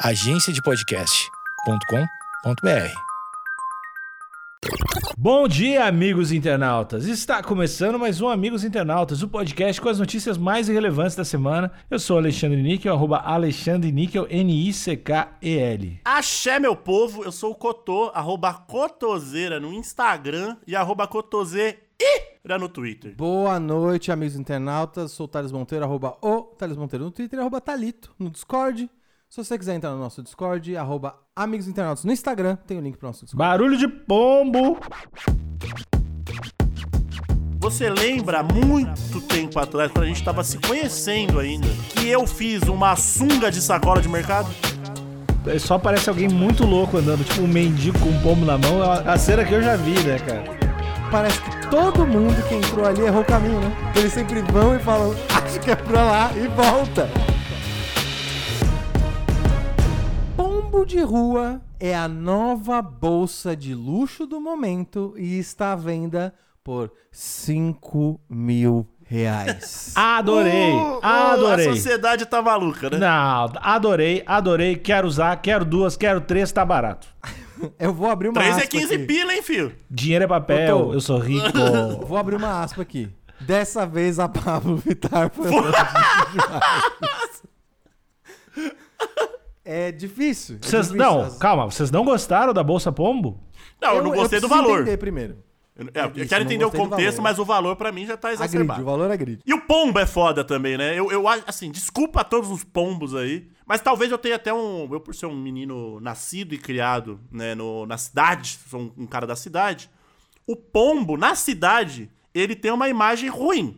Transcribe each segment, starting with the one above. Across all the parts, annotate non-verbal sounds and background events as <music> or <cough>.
agenciadepodcast.com.br. Bom dia, amigos internautas! Está começando mais um Amigos Internautas, o podcast com as notícias mais relevantes da semana. Eu sou Alexandre Níquel, arroba Alexandre Níquel, N-I-C-K-E-L. Axé, meu povo, eu sou o Cotô, arroba Cotoseira no Instagram e arroba Cotoseira no Twitter. Boa noite, amigos internautas. Sou o Thales Monteiro, arroba o Thales Monteiro no Twitter, arroba Thalito no Discord. Se você quiser entrar no nosso Discord, arroba Amigos Internautas no Instagram, tem o link pro nosso Discord. Barulho de pombo! Você lembra muito tempo atrás, quando a gente tava se conhecendo ainda, que eu fiz uma sunga de sacola de mercado? Só parece alguém muito louco andando, tipo um mendigo com um pombo na mão. É a cena que eu já vi, né, cara? Parece que todo mundo que entrou ali errou o caminho, né? Eles sempre vão e falam, acho que é pra lá, e volta. De rua é a nova bolsa de luxo do momento e está à venda por 5 mil reais. <laughs> Adorei! Uh, uh, adorei! A sociedade tá maluca, né? Não, adorei, adorei. Quero usar, quero duas, quero três, tá barato. <laughs> Eu vou abrir uma 3 aspa é 15 aqui. pila, hein, filho? Dinheiro é papel, Doutor. eu sou rico. <laughs> Vou abrir uma aspa aqui. Dessa vez a Pablo Vittar foi longe demais. É difícil. é Vocês, difícil. não, As- calma, vocês não gostaram da Bolsa Pombo? Não, eu, não gostei do preciso valor. entender primeiro. Eu, é, eu Isso, quero eu entender o do contexto, mas o valor pra mim já tá Agride, exacerbado. o valor agride. E o pombo é foda também, né? Eu, eu acho, assim, desculpa a todos os pombos aí, mas talvez eu tenha até um. Eu, por ser um menino nascido e criado né, no, na cidade, sou um, um cara da cidade, o pombo, na cidade, ele tem uma imagem ruim.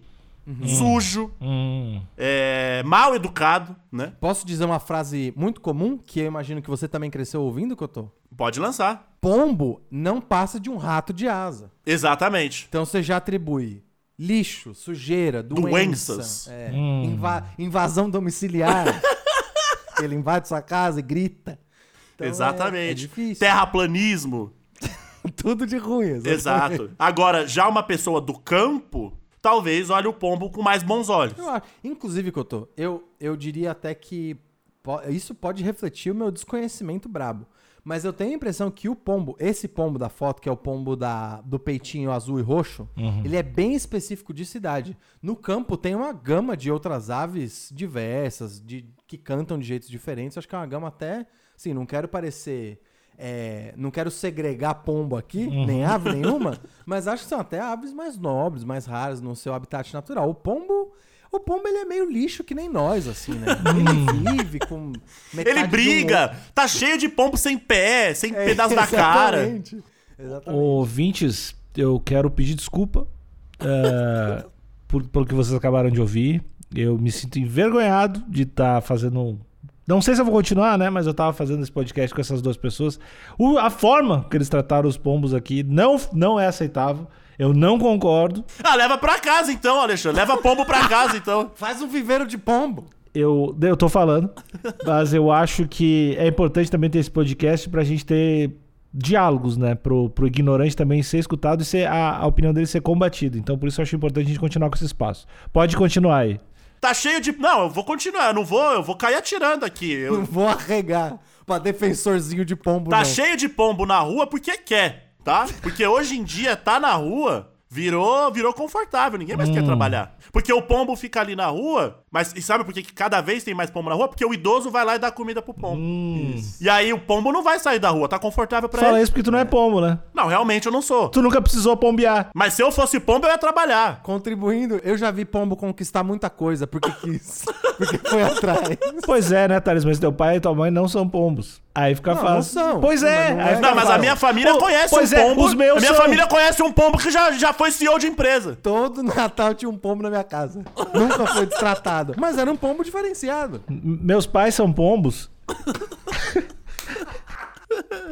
Sujo, Hum. é, mal educado, né? Posso dizer uma frase muito comum que eu imagino que você também cresceu ouvindo, Cotô? Pode lançar. Pombo não passa de um rato de asa. Exatamente. Então você já atribui lixo, sujeira, doença, Doenças. é, Hum. inva- invasão domiciliar. <laughs> Ele invade sua casa e grita. Então é- Exatamente. É, difícil. Terraplanismo. <laughs> Tudo de ruim. exatamente. Exato. Agora, já uma pessoa do campo, talvez olhe o pombo com mais bons olhos. Eu acho- Inclusive, Cotô, eu, eu diria até que isso pode refletir o meu desconhecimento brabo. Mas eu tenho a impressão que o pombo, esse pombo da foto, que é o pombo da, do peitinho azul e roxo, ele é bem específico de cidade. No campo tem uma gama de outras aves diversas, de, que cantam de jeitos diferentes. Acho que é uma gama até. Sim, não quero parecer. É, não quero segregar pombo aqui, nem ave <laughs> nenhuma, mas acho que são até aves mais nobres, mais raras no seu habitat natural. O pombo. O pombo ele é meio lixo que nem nós, assim, né? <laughs> Ele vive com. metade Ele de um briga, tá cheio de pombo sem pé, sem É, pedaço da <laughs> cara. exatamente. Ouvintes, eu quero pedir desculpa é, por, pelo que vocês acabaram de ouvir. Eu me sinto envergonhado de estar fazendo. Não sei se eu vou continuar, né? Mas eu tava fazendo esse podcast com essas duas pessoas. O- a forma que eles trataram os pombos aqui não, não é aceitável. Eu não concordo. Ah, leva pra casa então, Alexandre. Leva pombo pra casa então. <laughs> Faz um viveiro de pombo. Eu, eu tô falando, mas eu acho que é importante também ter esse podcast pra gente ter diálogos, né? Pro, pro ignorante também ser escutado e ser, a, a opinião dele ser combatida. Então, por isso eu acho importante a gente continuar com esse espaço. Pode continuar aí. Tá cheio de. Não, eu vou continuar, eu não vou, eu vou cair atirando aqui. Eu- Não vou arregar pra defensorzinho de pombo, Tá não. cheio de pombo na rua porque quer, tá? Porque hoje em dia tá na rua virou, virou confortável, ninguém mais quer trabalhar. Porque o pombo fica ali na rua, mas e sabe por que cada vez tem mais pombo na rua? Porque o idoso vai lá e dá comida pro pombo. E aí o pombo não vai sair da rua, tá confortável pra Fala ele. isso porque tu não é pombo, né? Não, realmente eu não sou. Tu nunca precisou pombear. Mas se eu fosse pombo, eu ia trabalhar. Contribuindo, eu já vi pombo conquistar muita coisa porque quis. <laughs> porque foi atrás. Pois é, né, Thales? Mas teu pai e tua mãe não são pombos. Aí fica Não, fácil. não são. Pois é. Mas não é- Não, mas a minha família Pô, conhece pois um é, pombo. Os meus a minha são. família conhece um pombo que já, já foi CEO de empresa. Todo Natal tinha um pombo na minha casa. Nunca foi destratado. Mas era um pombo diferenciado. M- Meus pais são pombos. <laughs>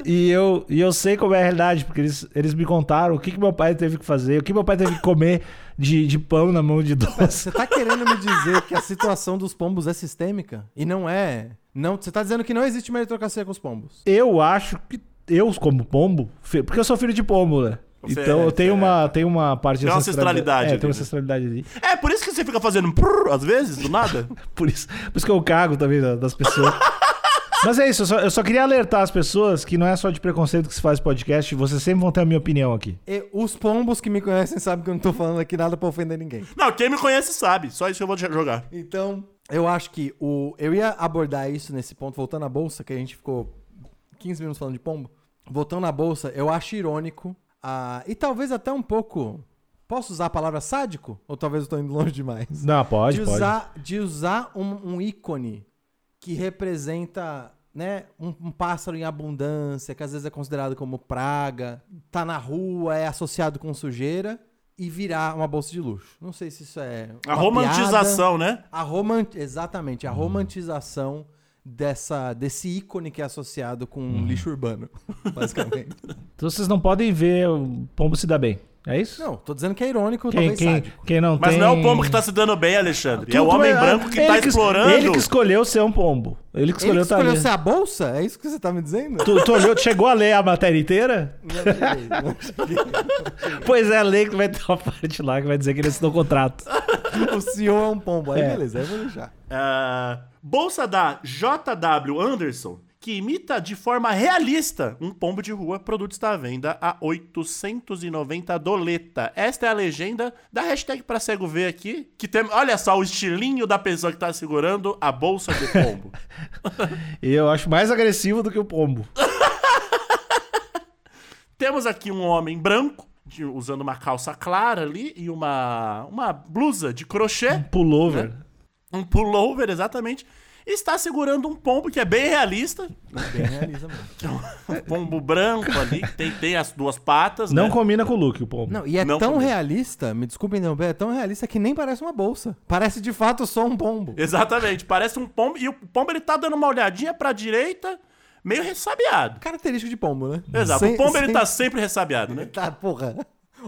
e, eu, e eu sei como é a realidade, porque eles, eles me contaram o que, que meu pai teve que fazer, o que meu pai teve que comer de, de pão na mão de doce. Você tá querendo me dizer que a situação dos pombos é sistêmica? E não é. Não, você tá dizendo que não existe meritocracia com os pombos. Eu acho que eu, como pombo, porque eu sou filho de pombo, né? Você então é, eu tenho você uma, tenho uma parte de Tem uma ancestralidade É, ali, tem uma né? ancestralidade ali. É, por isso que você fica fazendo prrr, às vezes, do nada. <laughs> Por isso, por isso que eu cago também da- das pessoas. <laughs> Mas é isso, eu só, eu só queria alertar as pessoas que não é só de preconceito que se faz podcast, vocês sempre vão ter a minha opinião aqui. E os pombos que me conhecem sabem que eu não tô falando aqui nada pra ofender ninguém. Não, quem me conhece sabe. Só isso que eu vou jogar. Então, eu acho que o. Eu ia abordar isso nesse ponto, voltando à bolsa, que a gente ficou 15 minutos falando de pombo. Voltando à bolsa, eu acho irônico. e talvez até um pouco. Posso usar a palavra sádico? Ou talvez eu tô indo longe demais? Não, pode, de pode. usar, De usar um, um ícone que representa né, um, um pássaro em abundância, que às vezes é considerado como praga, tá na rua, é associado com sujeira, e virar uma bolsa de luxo. Não sei se isso é. A romantização, né? a roman... Exatamente, a romantização dessa, desse ícone que é associado com Uhum. lixo urbano, <laughs> basicamente. Então vocês não podem ver o pombo se dar bem. É isso? não, tô dizendo que é irônico, Quem, talvez quem, sádico. quem não Mas tem... não é o pombo que tá se dando bem, Alexandre. é o Tudo homem é- branco que ele tá es- explorando. Ele que escolheu ser um pombo. Ele que Ele escolheu que escolheu estar ser a bolsa? É isso que você tá me dizendo? Tu, tu olhou, chegou a ler a matéria inteira? Não cheguei, não cheguei. Pois é, lê que vai ter uma parte lá que vai dizer que ele assinou contrato. o CEO é um pombo. Aí É. beleza, aí eu vou deixar. Ah, bolsa da JW Anderson, que imita de forma realista um pombo de rua. Produto está à venda a 890 doleta. Esta é a legenda da hashtag pra cego ver aqui. Que tem, olha só o estilinho da pessoa que tá segurando a bolsa de pombo. E <laughs> eu acho mais agressivo do que o pombo. <laughs> Temos aqui um homem branco, de- usando uma calça clara ali e uma, uma blusa de crochê. Pullover. Um pullover, exatamente. E está segurando um pombo que é bem realista. Bem realiza mesmo. que <laughs> é um pombo branco ali, que tem, tem as duas patas, Não né? combina com o look, o pombo. Não, e é Não tão combina. realista, me desculpe interromper, é tão realista que nem parece uma bolsa. Parece de fato só um pombo. Exatamente, parece um pombo. E o pombo ele tá dando uma olhadinha pra direita, meio ressabiado. Característico de pombo, né? Exato, Sem- o pombo ele sem- tá sempre ressabiado, né? <laughs> Tá, porra.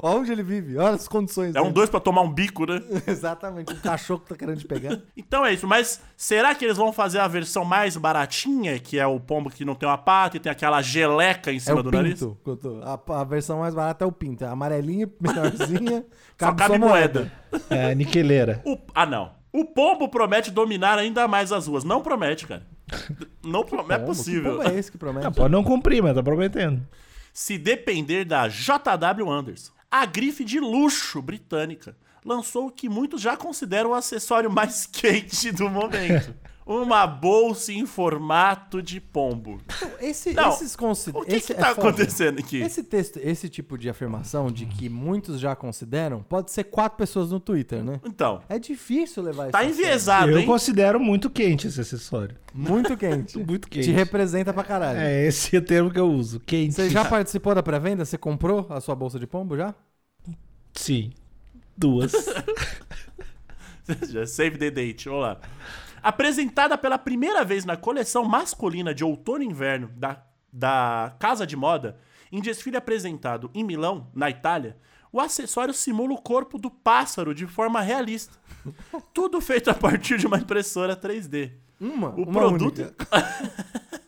Olha onde ele vive, olha as condições. É um dele. dois pra tomar um bico, né? <laughs> Exatamente, um cachorro que tá querendo te pegar. <laughs> Então é isso, mas será que eles vão fazer a versão mais baratinha, que é o pombo que não tem uma pata e tem aquela geleca em É cima o do nariz? pinto. que eu tô- A, a versão mais barata é o pinto. É amarelinha, <laughs> menorzinha, Só cabe cabe só moeda. É, niqueleira. O- ah, não. O pombo promete dominar ainda mais as ruas. Não promete, cara. Não, pro- é Pombo? Que possível. pombo é esse que promete? Pode não cumprir, mas tá prometendo. Se depender da JW Anderson, a grife de luxo britânica lançou o que muitos já consideram o acessório mais <laughs> quente do momento. Uma bolsa em formato de pombo. Esse, Não, esses consi- O que esse que é tá foda. acontecendo aqui? Esse texto, esse tipo de afirmação de que muitos já consideram, pode ser quatro pessoas no Twitter, né? Então, É difícil levar isso. tá a sério. enviesado, eu hein? considero muito quente esse acessório. Muito quente. <laughs> Muito quente. Te representa pra caralho. É esse é o termo que eu uso. Quente. Você já <laughs> participou da pré-venda? Você comprou a sua bolsa de pombo já? Sim. Duas. <laughs> Já Save the date, vamos lá. Apresentada pela primeira vez na coleção masculina de outono e inverno da, da Casa de Moda, em desfile apresentado em Milão, na Itália, o acessório simula o corpo do pássaro de forma realista. <laughs> Tudo feito a partir de uma impressora 3D. Uma. O uma produto-. <laughs>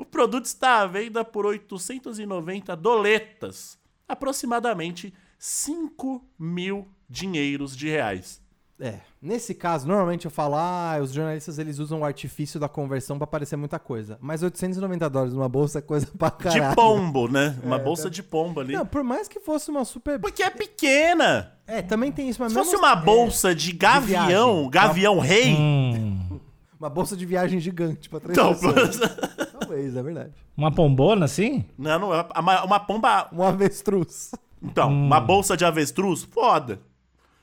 O produto está à venda por 890 doletas, aproximadamente 5 mil dinheiros de reais. É. Nesse caso, normalmente eu falo, ah, os jornalistas eles usam o artifício da conversão pra parecer muita coisa. Mas 890 dólares numa bolsa é coisa <laughs> pra caralho. De pombo, né? Uma É, bolsa tá. de pombo ali. Não, por mais que fosse uma super. Porque é pequena. É, também tem isso, mas Se fosse uma é, bolsa de gavião, viagem. gavião rei. Hum, uma bolsa de viagem gigante pra três Então, pessoas. Talvez, é verdade. uma pombona assim? não, não, é uma, uma pomba. Um avestruz. Então, uma bolsa de avestruz, foda.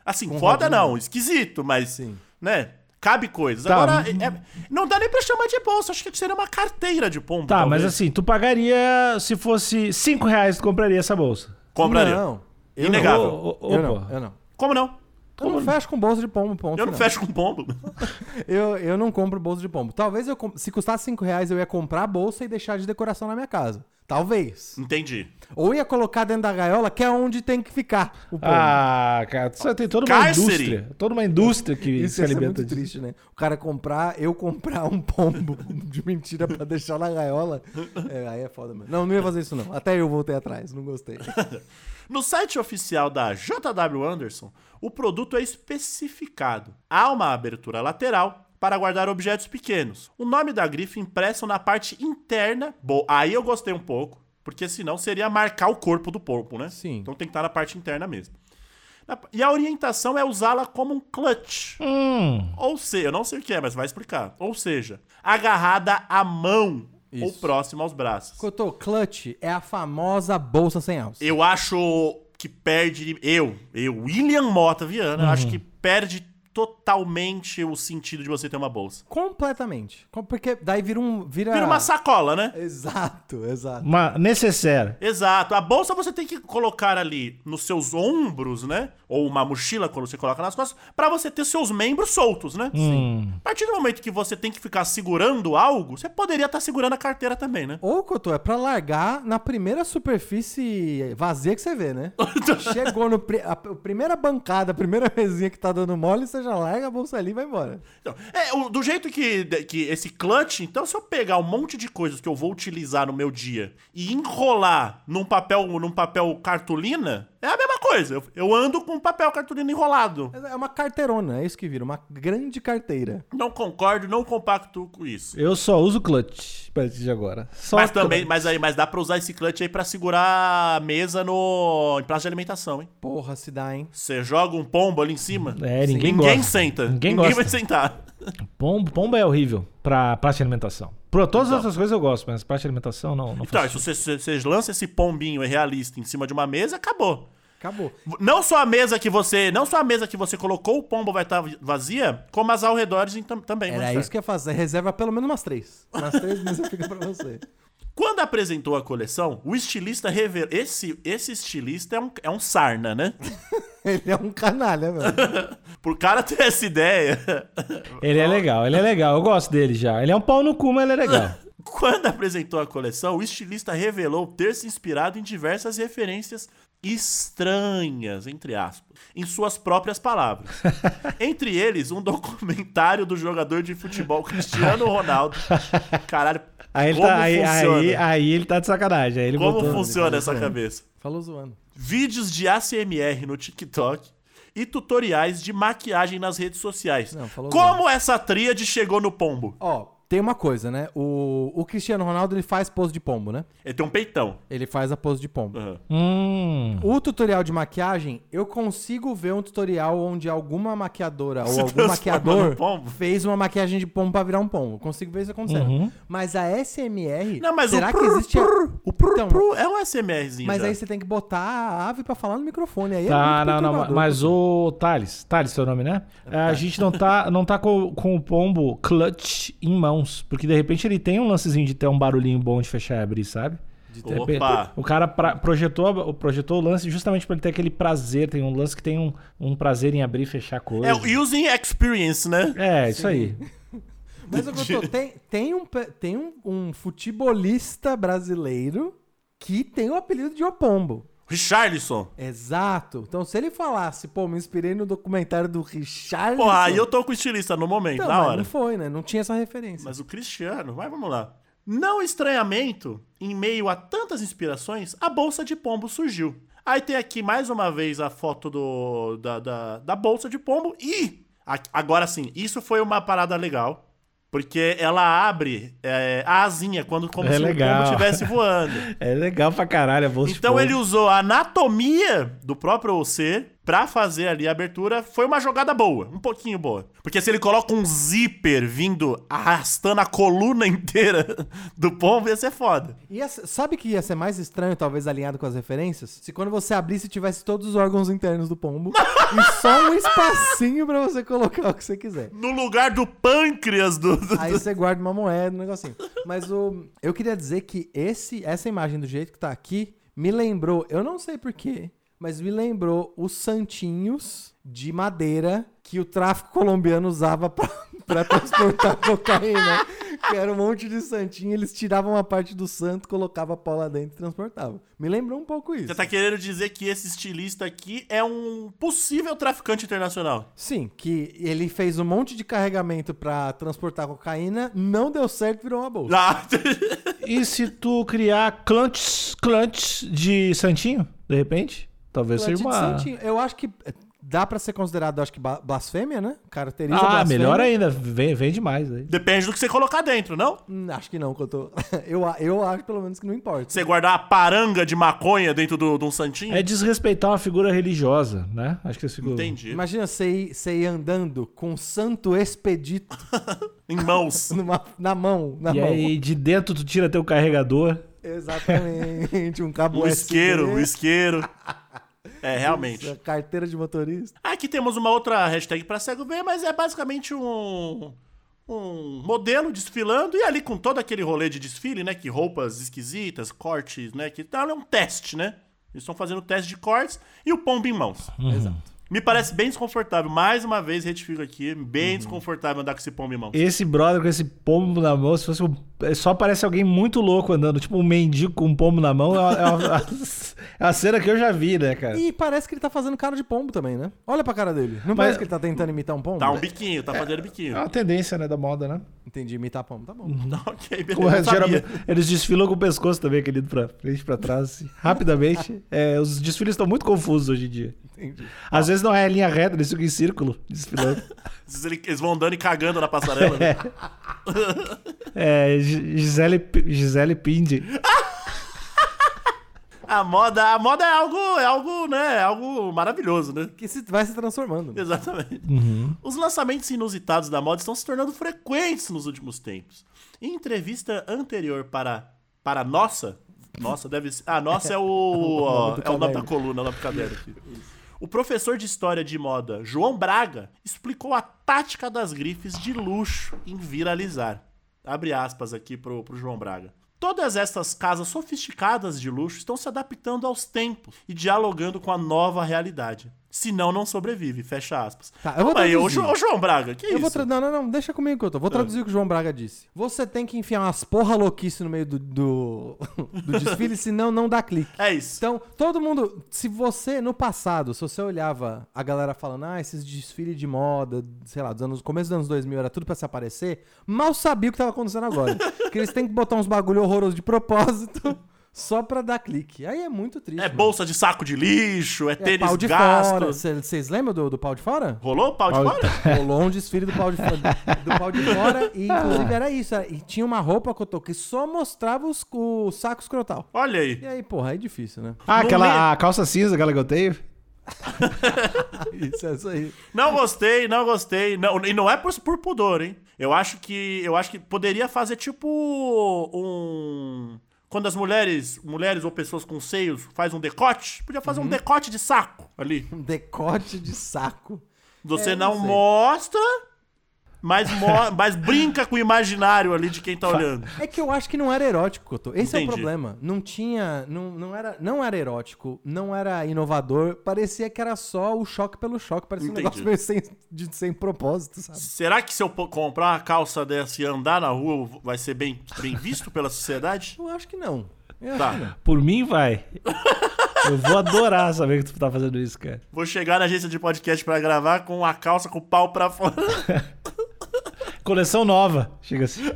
Assim, Com foda rodinha. não, esquisito, mas. Sim. Né? Cabe coisas. Tá. Agora, é- é- não dá nem pra chamar de bolsa, acho que seria uma carteira de pombo. Tá, talvez. mas assim, tu pagaria, se fosse 5 reais, tu compraria essa bolsa. Compraria. Não. Eu Inegável. Ô, ô, Eu não, eu não. Como não? Eu não fecho com bolsa de pombo, ponto. Eu não final. fecho com pombo. <laughs> Eu, eu não compro bolsa de pombo. Talvez eu se custasse 5 reais eu ia comprar a bolsa e deixar de decoração na minha casa. Talvez. Entendi. Ou ia colocar dentro da gaiola, que é onde tem que ficar o pombo. Ah, cara, você tem toda uma Cárcere. indústria. Toda uma indústria que Isso se ia ser alimenta muito disso. triste, né? O cara comprar, eu comprar um pombo <laughs> de mentira pra deixar na gaiola. É, aí é foda, mano. Não, não ia fazer isso não. Até eu voltei atrás, não gostei. <laughs> No site oficial da JW Anderson, o produto é especificado. Há uma abertura lateral para guardar objetos pequenos. O nome da grife impresso na parte interna. Bom, aí eu gostei um pouco, porque senão seria marcar o corpo do porco, né? Sim. Então tem que estar na parte interna mesmo. E a orientação é usá-la como um clutch. Hum. Ou seja, eu não sei o que é, mas vai explicar. Ou seja, agarrada à mão ou Isso. próxima aos braços. Cotô, clutch é a famosa bolsa sem alça. Eu acho que perde. Eu, eu, William Mota Viana, acho que perde totalmente o sentido de você ter uma bolsa. Completamente. Com- Porque daí vira um. Vira, Vira uma sacola, né? Exato, exato. Uma necessaire. Exato. A bolsa você tem que colocar ali nos seus ombros, né? Ou uma mochila quando você coloca nas costas, pra você ter seus membros soltos, né? Hum. A partir do momento que você tem que ficar segurando algo, você poderia estar segurando a carteira também, né? Ou, Cotô, é pra largar na primeira superfície vazia que você vê, né? <laughs> Chegou no pri- a, a primeira bancada, a primeira mesinha que tá dando mole, você já larga a bolsa ali e vai embora. Então, é, do jeito que, que esse clutch, então se eu pegar um monte de coisas que eu vou utilizar no meu dia e enrolar num papel, num papel cartolina, é a mesma coisa. Eu, eu ando com papel cartolina enrolado. É uma carteirona, é isso que vira, uma grande carteira. Não concordo, não compacto com isso. Eu só uso clutch a partir de agora. Só Mas também, clutch. mas aí, mas dá pra usar esse clutch aí pra segurar a mesa no em praça de alimentação, hein? Porra, se dá, hein? Você joga um pombo ali em cima. É, ninguém Ninguém gosta. senta. Ninguém Ninguém, gosta. vai sentar. Pombo, pombo é horrível pra praça de alimentação. Por todas Então. as outras coisas eu gosto, mas praça de alimentação não, não Então, se você, lança esse pombinho realista em cima de uma mesa, acabou. Acabou. Não só a mesa que você, não só a mesa que você colocou, o pombo vai estar vazia, como as ao redores tam- também. Era estar. isso que eu ia fazer. Reserva pelo menos umas três. <laughs> Umas três mesas fica pra você. Quando apresentou a coleção, o estilista revelou. Esse, esse estilista é um, é um sarna, né? <laughs> Ele é um canalha, velho. <laughs> Por cara ter essa ideia. Ele é legal, ele é legal. Eu gosto dele já. Ele é um pau no cu, mas ele é legal. <laughs> Quando apresentou a coleção, o estilista revelou ter se inspirado em diversas referências estranhas, entre aspas, em suas próprias palavras. Entre eles, um documentário do jogador de futebol Cristiano Ronaldo. Caralho, Aí ele, como tá, aí, funciona? aí, aí ele tá de sacanagem. Aí ele como botou... funciona essa cabeça? Falou zoando. Vídeos de ACMR no TikTok e tutoriais de maquiagem nas redes sociais. Não, falou como essa tríade chegou no pombo? Ó, tem uma coisa, né? O, o Cristiano Ronaldo, ele faz pose de pombo, né? Ele tem um peitão. Ele faz a pose de pombo. Aham. Hum. O tutorial de maquiagem, eu consigo ver um tutorial onde alguma maquiadora ou Se algum transforma maquiador fez uma maquiagem de pombo pra virar um pombo. Eu consigo ver isso acontecendo. Uhum. Mas a SMR, Não, mas será o que existe... a- prr, o prr, Então, prr é um SMRzinho Mas já. aí você tem que botar a ave pra falar no microfone. Aí é Tá, muito não, não, mas o Thales, Thales seu nome, né? É, a gente não tá, não tá com, com o pombo clutch em mãos, porque de repente ele tem um lancezinho de ter um barulhinho bom de fechar e abrir, sabe? De Opa! repente, o cara pra- projetou, projetou o lance justamente pra ele ter aquele prazer, tem um lance que tem um, um prazer em abrir e fechar coisa. É o using experience, né? É, isso aí. <laughs> Mas eu tô, tem, tem, um, tem um, um futebolista brasileiro que tem o apelido de Opombo. Richarlison. Exato. Então, se ele falasse, pô, me inspirei no documentário do Richard. Pô, aí eu tô com o estilista no momento, Não, na hora. não foi, né? Não tinha essa referência. Mas o Cristiano, vai, vamos lá. Não estranhamento, em meio a tantas inspirações, a bolsa de pombo surgiu. Aí tem aqui mais uma vez a foto do, da, da, da bolsa de pombo e. Agora sim, isso foi uma parada legal. Porque ela abre é, a asinha quando, como É se legal. o pombo estivesse voando. <laughs> É legal pra caralho a de Então ele usou a anatomia do próprio ser pra fazer ali a abertura. Foi uma jogada boa, um pouquinho boa. Porque se ele coloca um zíper vindo arrastando a coluna <laughs> inteira do pombo, ia ser foda. Ia sabe que ia ser mais estranho, talvez alinhado com as referências? Se quando você abrisse tivesse todos os órgãos internos do pombo <laughs> e só um espacinho pra você colocar o que você quiser. No lugar do pâncreas do. do- Aí você guarda uma moeda, um negocinho. Mas o, eu queria dizer que esse, essa imagem do jeito que tá aqui me lembrou, eu não sei porquê, mas me lembrou os santinhos de madeira que o tráfico colombiano usava pra, <laughs> pra transportar <laughs> cocaína. Que era um monte de santinho, eles tiravam uma parte do santo, colocavam a pau lá dentro e transportavam. Me lembrou um pouco isso. Você tá querendo dizer que esse estilista aqui é um possível traficante internacional? Sim, que ele fez um monte de carregamento pra transportar cocaína, não deu certo, virou uma bolsa. Ah, E se tu criar clutch, clutch de santinho, de repente? Talvez seja uma... santinho. Eu acho que eh, dá pra ser considerado, acho que, blasfêmia, né? Caracteriza Ah, blasfêmia. melhor ainda. Vem, vem demais aí. Depende do que você colocar dentro, não? Hum, Acho que não, que eu tô. <laughs> Eu, a- eu acho, pelo menos, que não importa. Você guardar uma paranga de maconha dentro do- de um santinho? É desrespeitar uma figura religiosa, né? Acho que esse ficou. Entendi. Imagina você ir, você ir andando com um santo expedito <laughs> Em mãos. <laughs> numa- na mão. Na E mão. aí de dentro tu tira teu carregador. Exatamente. Um cabo O USB, isqueiro, o isqueiro. É, realmente. Carteira de motorista. Aqui temos uma outra hashtag pra cego ver, mas é basicamente um, um modelo desfilando e ali com todo aquele rolê de desfile, né? Que roupas esquisitas, cortes, né? Que tal é um teste, né? Eles estão fazendo teste de cortes e o pombo em mãos. Exato. Me parece bem desconfortável. Mais uma vez, retifico aqui, bem Uhum. desconfortável andar com esse pombo em mãos. Esse brother com esse pombo na mão, se fosse um, é, só parece alguém muito louco andando, tipo um mendigo com um pombo na mão. É uma, é uma- <laughs> é cena que eu já vi, né, cara? E parece que ele tá fazendo cara de pombo também, né? Olha pra cara dele. Não Mas- parece que ele tá tentando imitar um pombo? Tá um biquinho, tá fazendo É biquinho. uma tendência, né, da moda, né? Entendi, imitar pombo. Tá bom. Não, <laughs> ok, beleza. É, geralmente, eles desfilam com o pescoço também, aquele indo pra frente, pra trás, assim, rapidamente. <laughs> É, os desfiles estão muito confusos hoje em dia. Entendi. Às vezes não é linha reta, eles ficam em círculo, desfilando. Às vezes Eles vão andando e cagando na passarela. né? É, Gi- Gisele, Gisele Pindi. <laughs> A moda, a moda é algo, é algo, né? É algo maravilhoso, né? Que se, vai se transformando. né? Exatamente. Os lançamentos inusitados da moda estão se tornando frequentes nos últimos tempos. Em entrevista anterior para para nossa, nossa deve ser, ah, nossa é o, <laughs> é o nome da caderno. coluna, é o nome do caderno aqui. <laughs> O professor de história de moda, João Braga, explicou a tática das grifes de luxo em viralizar. Abre aspas aqui pro, pro João Braga. Todas essas casas sofisticadas de luxo estão se adaptando aos tempos e dialogando com a nova realidade. Senão, não sobrevive. Fecha aspas. Tá, eu vou traduzir. Jo- ô, João Braga, que Eu isso? vou. Não, não, não, deixa comigo que eu tô. Vou traduzir o que o João Braga disse. Você tem que enfiar umas porra louquice no meio do, do, <laughs> do desfile, <laughs> senão não dá clique. É isso. Então, todo mundo. Se você, no passado, se você olhava a galera falando, ah, esses desfiles de moda, sei lá, dos anos, começo dos anos 2000 era tudo pra se aparecer, mal sabia o que tava acontecendo agora. <laughs> que eles têm que botar uns bagulho horroroso de propósito só pra dar clique. Aí é muito triste. É mano. bolsa de saco de lixo, é, É tênis pau de gasto. fora. Vocês lembram do, do pau de fora? Rolou o pau de Pau- fora? Rolou um desfile do pau de fora. Do pau de fora e, inclusive, era isso. era- E tinha uma roupa que eu tô que só mostrava os, o saco escrotal. Olha aí. E aí, porra, é difícil, né? Ah, No aquela meio- a calça cinza, aquela que eu tenho. <laughs> <laughs> Isso, é isso aí. Não gostei, não gostei. Não, e não é por, por pudor, hein? Eu acho que eu acho que poderia fazer tipo um quando as mulheres, mulheres ou pessoas com seios faz um decote, podia fazer um decote de saco ali. Um decote de saco. Você É, não, não mostra, mas, mas brinca com o imaginário ali de quem tá olhando. É que eu acho que não era erótico, Cotô. Esse é o Entendi. problema. Não tinha. Não, não, era, não era erótico, não era inovador. Parecia que era só o choque pelo choque. Parecia Entendi. um negócio meio sem, de, sem propósito, sabe? Será que se eu comprar uma calça dessa e andar na rua vai ser bem, bem visto pela sociedade? Eu acho que não. Eu acho que não. Tá. Por mim, vai. <laughs> Eu vou adorar saber que tu tá fazendo isso, cara. Vou chegar na agência de podcast pra gravar com a calça com o pau pra fora. <laughs> Coleção nova. Chega assim. <laughs>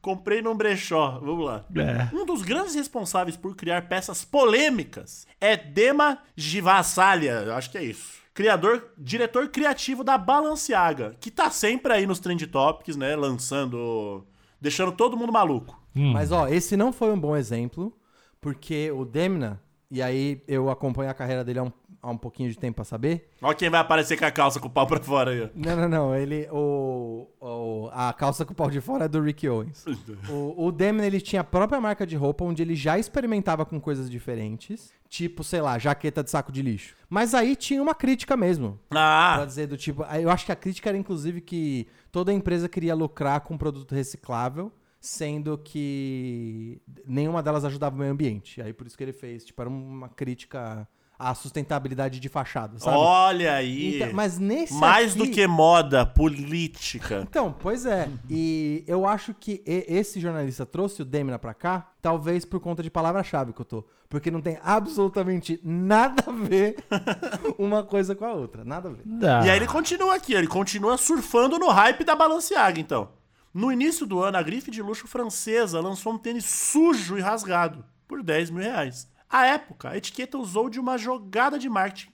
Comprei num brechó. Vamos lá. É. Um dos grandes responsáveis por criar peças polêmicas é Dema Givassalya, eu acho que é isso. Criador, diretor criativo da Balenciaga, que tá sempre aí nos Trend Topics, né, lançando, deixando todo mundo maluco. Mas, ó, esse não foi um bom exemplo, porque o Demna, e aí eu acompanho a carreira dele há um, há um pouquinho de tempo pra saber. Olha quem vai aparecer com a calça com o pau pra fora aí. ó. Não, não, não. Ele. O, o- a calça com o pau de fora é do Rick Owens. <laughs> O, o Demna, ele tinha a própria marca de roupa onde ele já experimentava com coisas diferentes. Tipo, sei lá, jaqueta de saco de lixo. Mas aí tinha uma crítica mesmo. Pra Ah, dizer do tipo. Eu acho que a crítica era, inclusive, que toda empresa queria lucrar com produto reciclável, sendo que nenhuma delas ajudava o meio ambiente. Aí por isso que ele fez. Tipo, era uma crítica à sustentabilidade de fachada, sabe? olha aí. Então, mas nesse Mais aqui- do que moda, política. <laughs> Então, pois é. E eu acho que esse jornalista trouxe o Demina pra cá, talvez por conta de palavra-chave que eu tô. Porque não tem absolutamente nada a ver <laughs> uma coisa com a outra. Nada a ver. Dá. E aí ele continua aqui, ele continua surfando no hype da Balenciaga, então. No início do ano, a grife de luxo francesa lançou um tênis sujo e rasgado, por 10 mil reais. À época, a etiqueta usou de uma jogada de marketing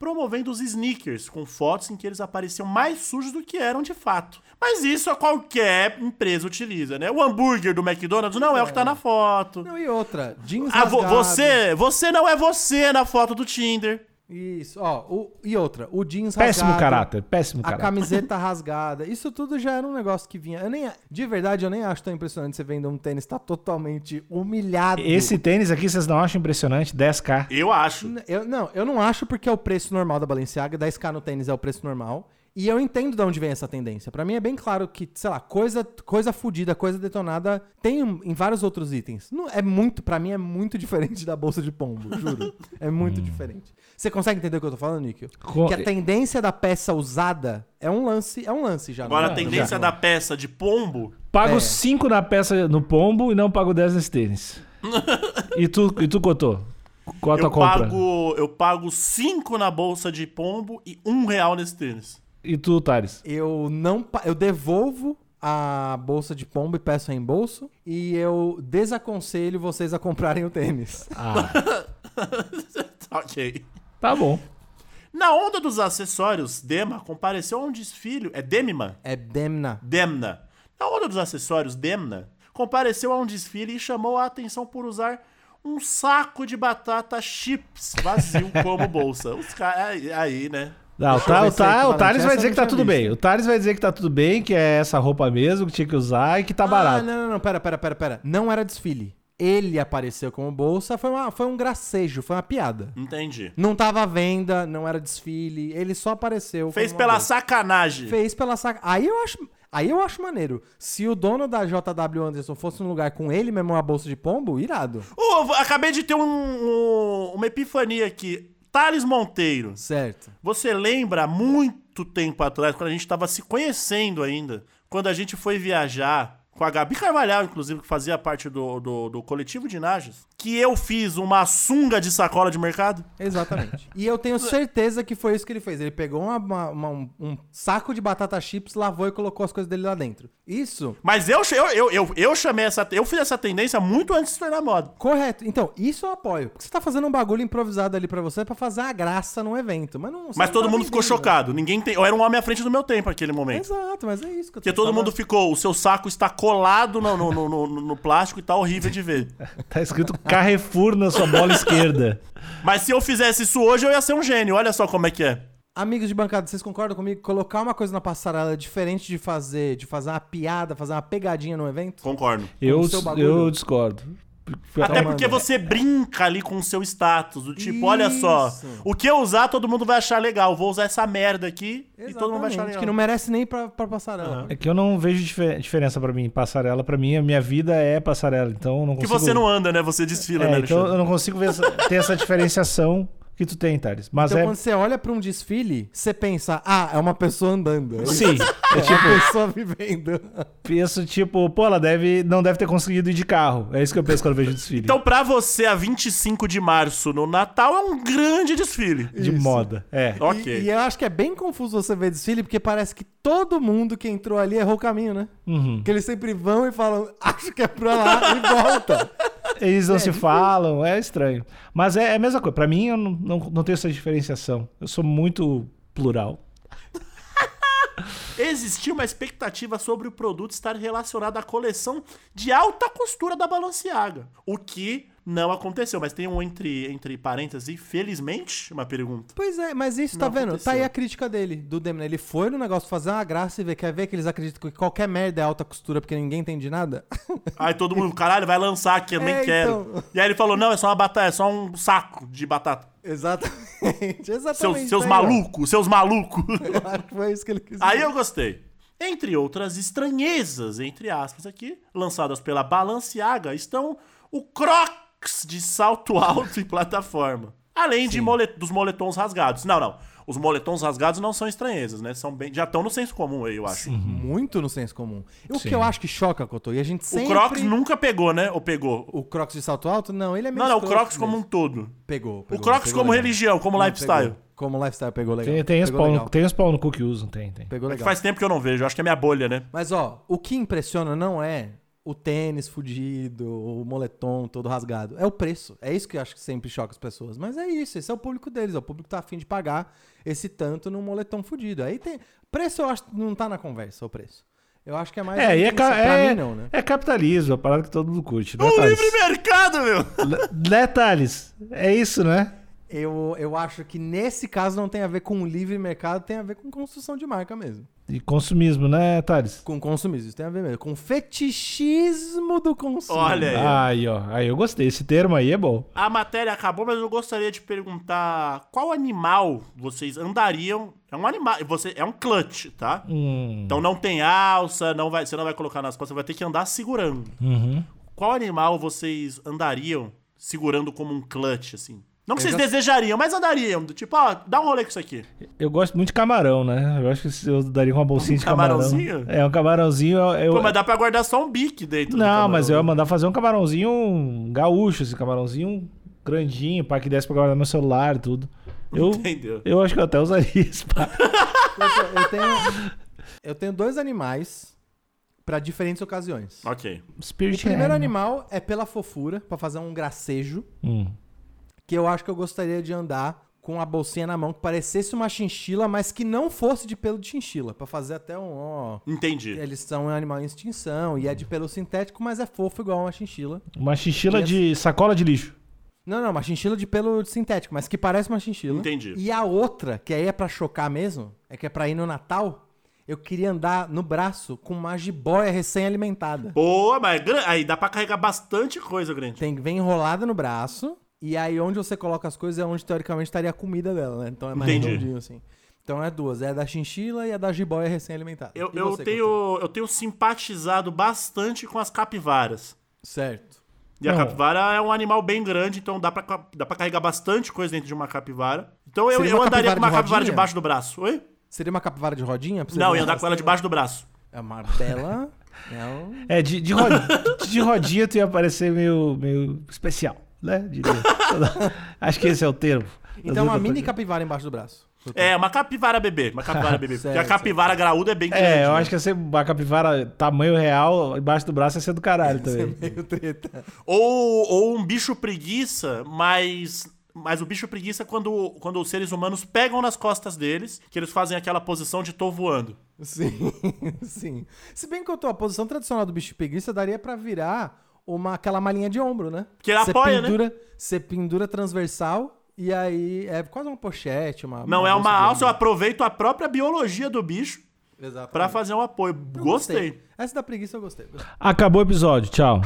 promovendo os sneakers, com fotos em que eles apareciam mais sujos do que eram de fato. Mas isso a qualquer empresa utiliza, né? O hambúrguer do McDonald's não é, o que tá na foto. Não, e outra, jeans Ah, rasgado. você, você não é você na foto do Tinder. Isso, ó, o- e outra, o jeans Péssimo rasgado, caráter, péssimo A caráter. camiseta rasgada, isso tudo já era um negócio que vinha. Eu nem, de verdade, eu nem acho tão impressionante você vender um tênis tá totalmente humilhado. Esse tênis aqui, vocês não acham impressionante? 10k. Eu acho. Eu, não, eu não acho porque é o preço normal da Balenciaga, 10k no tênis é o preço normal. E eu entendo de onde vem essa tendência. Pra mim é bem claro que, sei lá, coisa, coisa fodida, coisa detonada tem em vários outros itens. Não, é muito, para mim é muito diferente da bolsa de pombo, juro. É muito diferente. Você consegue entender o que eu tô falando, Níquel? Co- Que a tendência da peça usada é um lance, é um lance já. Agora não a é? tendência Já. da peça de pombo. Pago É. 5 na peça no pombo e não pago 10 nesse tênis. <laughs> e tu, e tu Cotô? Qual a tua Eu compra? pago, eu pago 5 na bolsa de pombo e um real nesse tênis. E tu, Thales? Eu não, eu devolvo a bolsa de pombo e peço reembolso e eu desaconselho vocês a comprarem o tênis. Ah, <laughs> ok. tá bom. Na onda dos acessórios, Dema compareceu a um desfile. É Demima? É Demna. Demna. Na onda dos acessórios, Demna compareceu a um desfile e chamou a atenção por usar um saco de batata chips vazio como bolsa. Os caras. Aí, aí, né? Não, o, ver o, Ta- o. Thales vai dizer que tá tudo bem. visto. O Thales vai dizer que tá tudo bem, que é essa roupa mesmo, que tinha que usar e que tá Ah, barato. não, não, não, pera, pera, pera, pera. Não era desfile. Ele apareceu como bolsa, foi, uma, foi um gracejo, foi uma piada. Entendi. Não tava à venda, não era desfile, ele só apareceu. Fez pela bolsa. sacanagem. Fez pela saca. Aí eu acho. Aí eu acho maneiro. Se o dono da JW Anderson fosse num lugar com ele mesmo uma bolsa de pombo, irado. Ô, acabei de ter um- um- uma epifania aqui. Thales Monteiro. Certo. Você lembra muito tempo atrás, quando a gente tava se conhecendo ainda, quando a gente foi viajar com a Gabi Carvalhal, inclusive, que fazia parte do, do, do coletivo de Najas, que eu fiz uma sunga de sacola de mercado? Exatamente. <laughs> e eu tenho certeza que foi isso que ele fez. Ele pegou uma- uma- uma- um, um saco de batata chips, lavou e colocou as coisas dele lá dentro. Isso. Mas eu, eu, eu, eu, eu chamei essa. Eu fiz essa tendência muito antes de se tornar moda. Correto. Então, isso eu apoio. Porque você tá fazendo um bagulho improvisado ali pra você pra fazer a graça num evento. Mas não. Mas todo tá mundo ficou chocado. Ninguém tem. Eu era um homem à frente do meu tempo naquele momento. Exato, mas é isso que eu tô Porque todo falando. mundo ficou. O seu saco está colado no, no, no, no- no plástico e tá horrível de ver. <laughs> Tá escrito Carrefour na sua bola esquerda. Mas se eu fizesse isso hoje, eu ia ser um gênio. Olha só como é que é. Amigos de bancada, vocês concordam comigo? Colocar uma coisa na passarela é diferente de fazer, de fazer uma piada, fazer uma pegadinha no evento? Concordo. Eu, eu discordo. Até porque manda. você brinca ali com o seu status. Do tipo, olha só, Isso. o que eu usar, todo mundo vai achar legal. Vou usar essa merda aqui e todo mundo vai achar Exatamente, legal. que não merece nem pra, pra passarela. É que eu não vejo dife- diferença pra mim. Passarela, pra mim, a minha vida é passarela. Então eu não Que consigo. você não anda, né? Você desfila, É, né, então eu não consigo ver essa- ter essa <laughs> diferenciação que tu tem, Thales. Mas Então, é. quando você olha pra um desfile, você pensa, ah, é uma pessoa andando. Sim. <laughs> é É tipo, uma pessoa vivendo. <laughs> penso, tipo, pô, ela deve, não deve ter conseguido ir de carro. É isso que eu penso quando eu vejo desfile. Então, pra você, a 25 de março no Natal é um grande desfile. de isso. moda. É. Ok. E, e eu acho que é bem confuso você ver desfile, porque parece que todo mundo que entrou ali errou o caminho, né? Uhum. Porque eles sempre vão e falam, acho que é pra lá, e volta. <laughs> Eles não É, se difícil. falam, é estranho. Mas é, é a mesma coisa. Pra mim, eu não, não, não tenho essa diferenciação. Eu sou muito plural. <laughs> Existia uma expectativa sobre o produto estar relacionado à coleção de alta costura da Balenciaga. O que não aconteceu. Mas tem um entre, entre parênteses, felizmente, uma pergunta. Pois é, mas isso, tá Não vendo? aconteceu. Tá aí a crítica dele, do Demna. Ele foi no negócio fazer uma graça e ver, quer ver que eles acreditam que qualquer merda é alta costura porque ninguém entende nada? <laughs> Aí todo mundo, caralho, vai lançar aqui, eu nem É, quero. então. E aí ele falou, não, é só uma batata, é só um saco de batata. Exatamente, <laughs> exatamente. Seus, seus malucos, seus malucos. <laughs> Eu acho que foi isso que ele quis Aí eu gostei. Entre outras estranhezas, entre aspas aqui, lançadas pela Balenciaga, estão o Crocs de salto <laughs> alto e plataforma. Além de mole- dos moletons rasgados. Não, não. Os moletons rasgados não são estranhezas, né? São bem, já estão no senso comum aí, eu acho. Muito no senso comum. O Sim. que eu acho que choca, Cotô, e a gente O sempre... Crocs nunca pegou, né? Ou pegou? O Crocs de salto alto? Não, ele é meio Não, não, o Crocs como um mesmo. todo. Pegou, O pegou, Crocs pegou como legal. religião, como Não, lifestyle. pegou. Como lifestyle, pegou legal. Tem, tem, pegou legal. no- tem pau no cu que usam, tem, tem. Pegou É legal. faz tempo que eu não vejo, eu acho que é minha bolha, né? Mas ó, o que impressiona não é o tênis fudido, o moletom todo rasgado. É o preço. É isso que eu acho que sempre choca as pessoas. Mas é isso, esse é o público deles. É o público que tá afim de pagar esse tanto num moletom fudido. Aí tem. Preço eu acho que não tá na conversa, o preço. Eu acho que é mais. É, e é, isso. ca- pra é, mim não, né? é capitalismo, a parada que todo mundo curte, né, O Thales? livre mercado, meu! Le- Né, Thales? É isso, né? Eu, eu acho que nesse caso não tem a ver com livre mercado, tem a ver com construção de marca mesmo. E consumismo, né, Thales? Com consumismo, isso tem a ver mesmo. Com fetichismo do consumo. Olha aí. Aí, ó. Aí eu gostei. Esse termo aí é bom. A matéria acabou, mas eu gostaria de perguntar qual animal vocês andariam. É um animal, você é um clutch, tá? Hum. Então não tem alça, não vai, você não vai colocar nas costas, você vai ter que andar segurando. Uhum. Qual animal vocês andariam segurando como um clutch, assim? Não que Eu vocês já- desejariam, mas andariam. Tipo, ó, dá um rolê com isso aqui. Eu gosto muito de camarão, né? Eu acho que eu daria uma bolsinha de camarão. camarãozinho? É, um camarãozinho. Eu, Pô, mas dá pra guardar só um bique dentro Não, mas eu ia mandar fazer um camarãozinho gaúcho, esse camarãozinho grandinho, para que desse pra guardar meu celular e tudo. Eu, Entendeu? eu acho que eu até usaria isso. pá. <laughs> Eu tenho, <laughs> eu tenho dois animais pra diferentes ocasiões. Ok. O Spirit primeiro Animal. animal é pela fofura, pra fazer um gracejo, Hum. Que eu acho que eu gostaria de andar com a bolsinha na mão que parecesse uma chinchila, mas que não fosse de pelo de chinchila, Pra fazer até um, ó, Entendi. eles são um animal em extinção e é de pelo sintético, mas é fofo igual uma chinchila. Uma chinchila E de sacola de lixo. Não, não, uma chinchila de pelo sintético, mas que parece uma chinchila. Entendi. E a outra, que aí é pra chocar mesmo, é que é pra ir no Natal, eu queria andar no braço com uma jiboia recém-alimentada. Boa, mas é aí dá pra carregar bastante coisa, grande. Tem, vem enrolada no braço, e aí onde você coloca as coisas é onde teoricamente estaria a comida dela, né? Então é mais Entendi. redondinho assim. Então é duas, é a da chinchila e a da jiboia recém-alimentada. Eu, eu tenho, eu tenho simpatizado bastante com as capivaras. Certo. E a Não. capivara é um animal bem grande, então dá pra, dá pra carregar bastante coisa dentro de uma capivara. Então eu, eu andaria capivara com uma de capivara rodinha? debaixo do braço. Oi? Seria uma capivara de rodinha? pra você Não, ia andar uma com ela debaixo do braço. É uma bela... <laughs> é um- É, de, de, ro- de rodinha tu ia parecer meio, meio especial, né? Diria. <laughs> Acho que esse é o termo. Então uma mini capivara embaixo do braço. É, uma capivara bebê. Uma capivara bebê. Porque a Certo, capivara graúda é bem grande. É, eu né? acho que ser uma capivara tamanho real, embaixo do braço ia ser do caralho também. Meio treta. Ou, ou um bicho preguiça, mas. Mas o bicho preguiça quando, quando os seres humanos pegam nas costas deles, que eles fazem aquela posição de tô voando. Sim, <laughs> sim. Se bem que eu tô, a posição tradicional do bicho preguiça daria pra virar uma, aquela malinha de ombro, né? Porque ele apoia, né? pendura, Você pendura transversal e aí é quase uma pochete, uma... Não é uma bolsa de alça, eu aproveito a própria biologia do bicho Exatamente. pra fazer um apoio. Eu Gostei. Essa da preguiça eu gostei. Acabou o episódio, tchau.